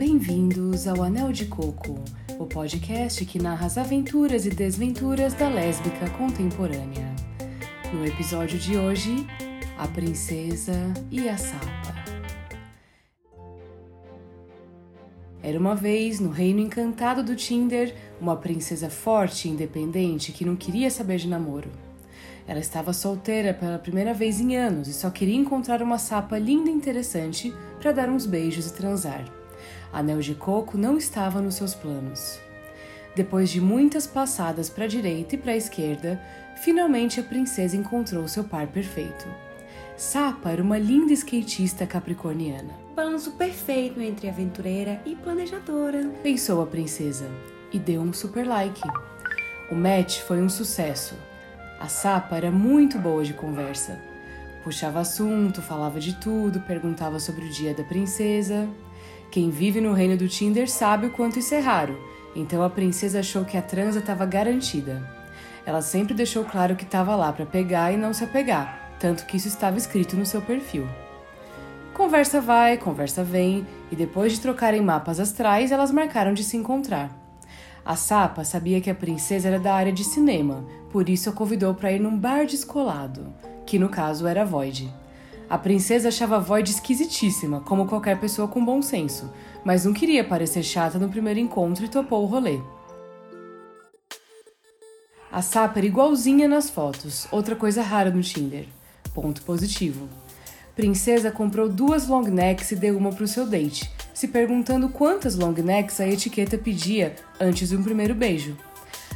Bem-vindos ao Anel de Coco, o podcast que narra as aventuras e desventuras da lésbica contemporânea. No episódio de hoje, a princesa e a sapa. Era uma vez, no reino encantado do Tinder, uma princesa forte e independente que não queria saber de namoro. Ela estava solteira pela primeira vez em anos e só queria encontrar uma sapa linda e interessante para dar uns beijos e transar. Anel de coco não estava nos seus planos. Depois de muitas passadas para a direita e para a esquerda, finalmente a princesa encontrou seu par perfeito. Sapa era uma linda skatista capricorniana. Balanço perfeito entre aventureira e planejadora, pensou a princesa e deu um super like. O match foi um sucesso. A Sapa era muito boa de conversa. Puxava assunto, falava de tudo, perguntava sobre o dia da princesa. Quem vive no reino do Tinder sabe o quanto isso é raro, então a princesa achou que a transa estava garantida. Ela sempre deixou claro que estava lá para pegar e não se apegar, tanto que isso estava escrito no seu perfil. Conversa vai, conversa vem, e depois de trocarem mapas astrais, elas marcaram de se encontrar. A Sapa sabia que a princesa era da área de cinema, por isso a convidou para ir num bar descolado, que no caso era Void. A princesa achava Void esquisitíssima, como qualquer pessoa com bom senso, mas não queria parecer chata no primeiro encontro e topou o rolê. A Sapa era igualzinha nas fotos, outra coisa rara no Tinder. Ponto positivo. Princesa comprou duas long necks e deu uma para o seu date, se perguntando quantas long necks a etiqueta pedia antes de um primeiro beijo.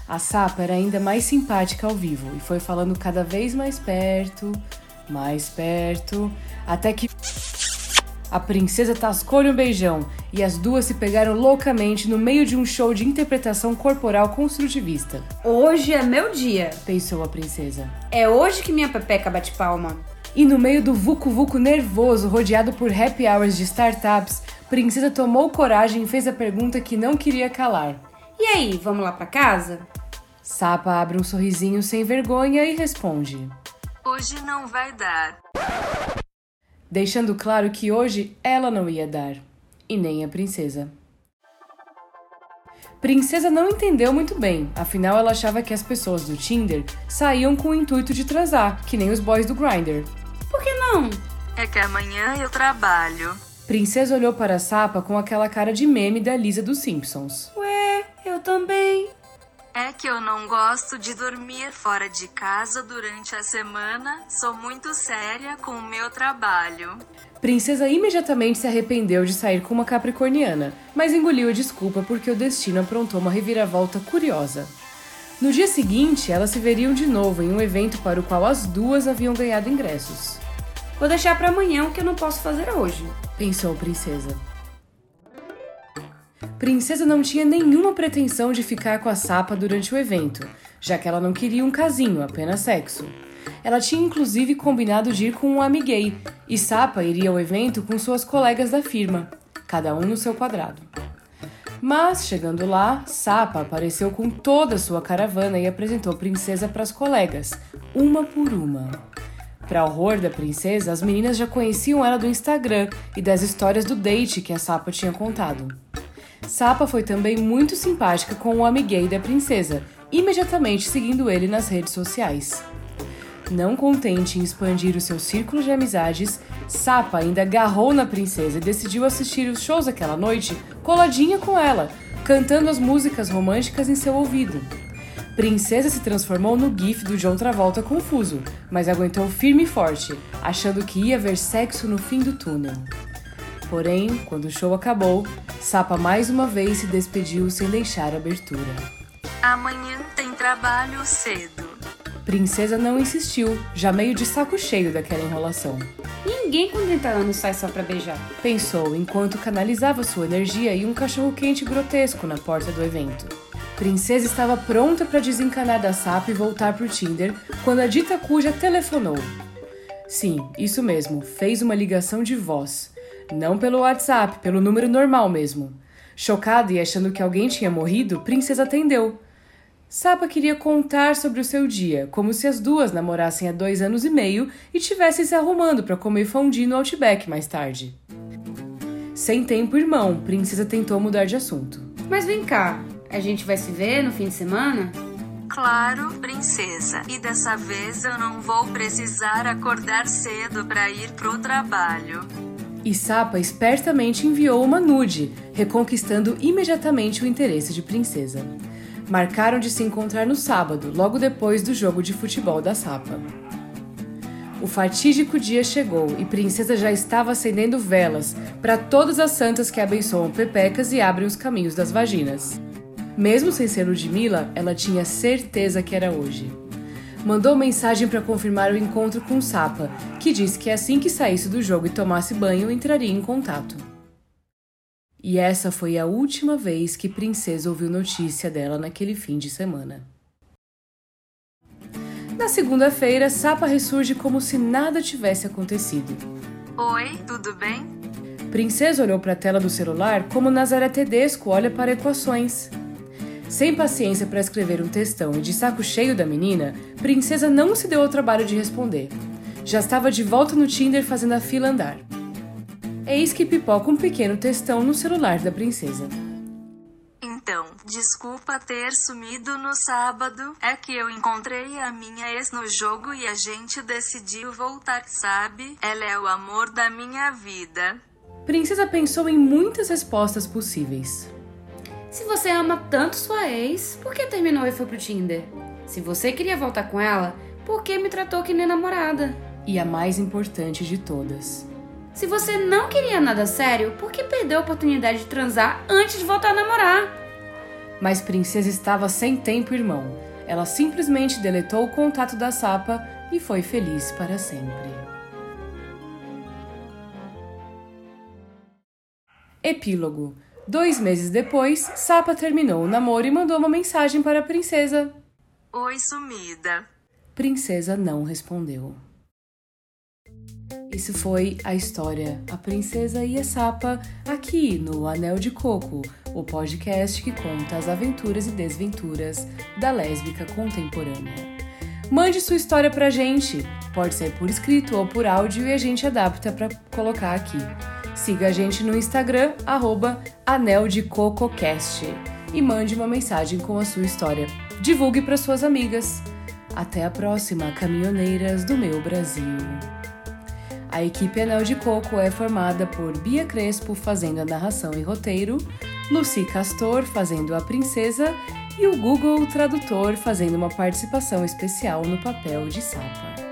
A Sapa era ainda mais simpática ao vivo e foi falando cada vez mais perto, mais perto, até que a princesa tascou-lhe um beijão e as duas se pegaram loucamente no meio de um show de interpretação corporal construtivista. Hoje é meu dia, pensou a princesa. É hoje que minha pepeca bate palma. E no meio do vucu-vucu nervoso, rodeado por happy hours de startups, Princesa tomou coragem e fez a pergunta que não queria calar. E aí, vamos lá para casa? Sapa abre um sorrisinho sem vergonha e responde: Hoje não vai dar. Deixando claro que hoje ela não ia dar, e nem a princesa. Princesa não entendeu muito bem, afinal ela achava que as pessoas do Tinder saíam com o intuito de transar, que nem os boys do Grindr. Por que não? É que amanhã eu trabalho. Princesa olhou para a Sapa com aquela cara de meme da Lisa dos Simpsons. Ué, eu também. É que eu não gosto de dormir fora de casa durante a semana. Sou muito séria com o meu trabalho. Princesa imediatamente se arrependeu de sair com uma capricorniana, mas engoliu a desculpa porque o destino aprontou uma reviravolta curiosa. No dia seguinte, elas se veriam de novo em um evento para o qual as duas haviam ganhado ingressos. Vou deixar para amanhã o que eu não posso fazer hoje, pensou a princesa. Princesa não tinha nenhuma pretensão de ficar com a Sapa durante o evento, já que ela não queria um casinho, apenas sexo. Ela tinha inclusive combinado de ir com um amiguei, e Sapa iria ao evento com suas colegas da firma, cada um no seu quadrado. Mas, chegando lá, Sapa apareceu com toda a sua caravana e apresentou princesa para as colegas, uma por uma. Para horror da princesa, as meninas já conheciam ela do Instagram e das histórias do date que a Sapa tinha contado. Sapa foi também muito simpática com o amiguei da princesa, imediatamente seguindo ele nas redes sociais. Não contente em expandir o seu círculo de amizades, Sapa ainda agarrou na princesa e decidiu assistir os shows aquela noite coladinha com ela, cantando as músicas românticas em seu ouvido. Princesa se transformou no gif do John Travolta confuso, mas aguentou firme e forte, achando que ia ver sexo no fim do túnel. Porém, quando o show acabou, Sapa mais uma vez se despediu sem deixar abertura. Amanhã tem trabalho cedo. Princesa não insistiu, já meio de saco cheio daquela enrolação. Ninguém com 30 anos sai só pra beijar. Pensou enquanto canalizava sua energia em um cachorro-quente grotesco na porta do evento. Princesa estava pronta para desencanar da Sapa e voltar pro Tinder quando a dita cuja telefonou. Sim, isso mesmo, fez uma ligação de voz. Não pelo WhatsApp, pelo número normal mesmo. Chocada e achando que alguém tinha morrido, Princesa atendeu. Sapa queria contar sobre o seu dia, como se as duas namorassem há dois anos e meio e tivessem se arrumando para comer fondue no Outback mais tarde. Sem tempo, irmão, Princesa tentou mudar de assunto. Mas vem cá, a gente vai se ver no fim de semana? Claro, princesa. E dessa vez eu não vou precisar acordar cedo para ir pro trabalho. E Sapa espertamente enviou uma nude, reconquistando imediatamente o interesse de Princesa. Marcaram de se encontrar no sábado, logo depois do jogo de futebol da Sapa. O fatídico dia chegou e Princesa já estava acendendo velas para todas as santas que abençoam pepecas e abrem os caminhos das vaginas. Mesmo sem ser Ludmilla, ela tinha certeza que era hoje. Mandou mensagem para confirmar o encontro com Sapa, que disse que assim que saísse do jogo e tomasse banho, entraria em contato. E essa foi a última vez que Princesa ouviu notícia dela naquele fim de semana. Na segunda-feira, Sapa ressurge como se nada tivesse acontecido. Oi, tudo bem? Princesa olhou para a tela do celular como Nazaré Tedesco olha para equações. Sem paciência para escrever um textão e de saco cheio da menina, Princesa não se deu ao trabalho de responder. Já estava de volta no Tinder fazendo a fila andar. Eis que pipoca um pequeno textão no celular da princesa. Então, desculpa ter sumido no sábado. É que eu encontrei a minha ex no jogo e a gente decidiu voltar, sabe? Ela é o amor da minha vida. Princesa pensou em muitas respostas possíveis. Se você ama tanto sua ex, por que terminou e foi pro Tinder? Se você queria voltar com ela, por que me tratou que nem namorada? E a mais importante de todas. Se você não queria nada sério, por que perdeu a oportunidade de transar antes de voltar a namorar? Mas Princesa estava sem tempo, irmão. Ela simplesmente deletou o contato da Sapa e foi feliz para sempre. Epílogo. Dois meses depois, Sapa terminou o namoro e mandou uma mensagem para a princesa. Oi, sumida. Princesa não respondeu. Isso foi a história A Princesa e a Sapa aqui no Anel de Coco, o podcast que conta as aventuras e desventuras da lésbica contemporânea. Mande sua história pra gente, pode ser por escrito ou por áudio e a gente adapta para colocar aqui. Siga a gente no Instagram, arroba Anel de CocoCast e mande uma mensagem com a sua história. Divulgue para suas amigas. Até a próxima, caminhoneiras do meu Brasil. A equipe Anel de Coco é formada por Bia Crespo fazendo a narração e roteiro, Lucy Castor fazendo a princesa e o Google Tradutor fazendo uma participação especial no papel de Sapa.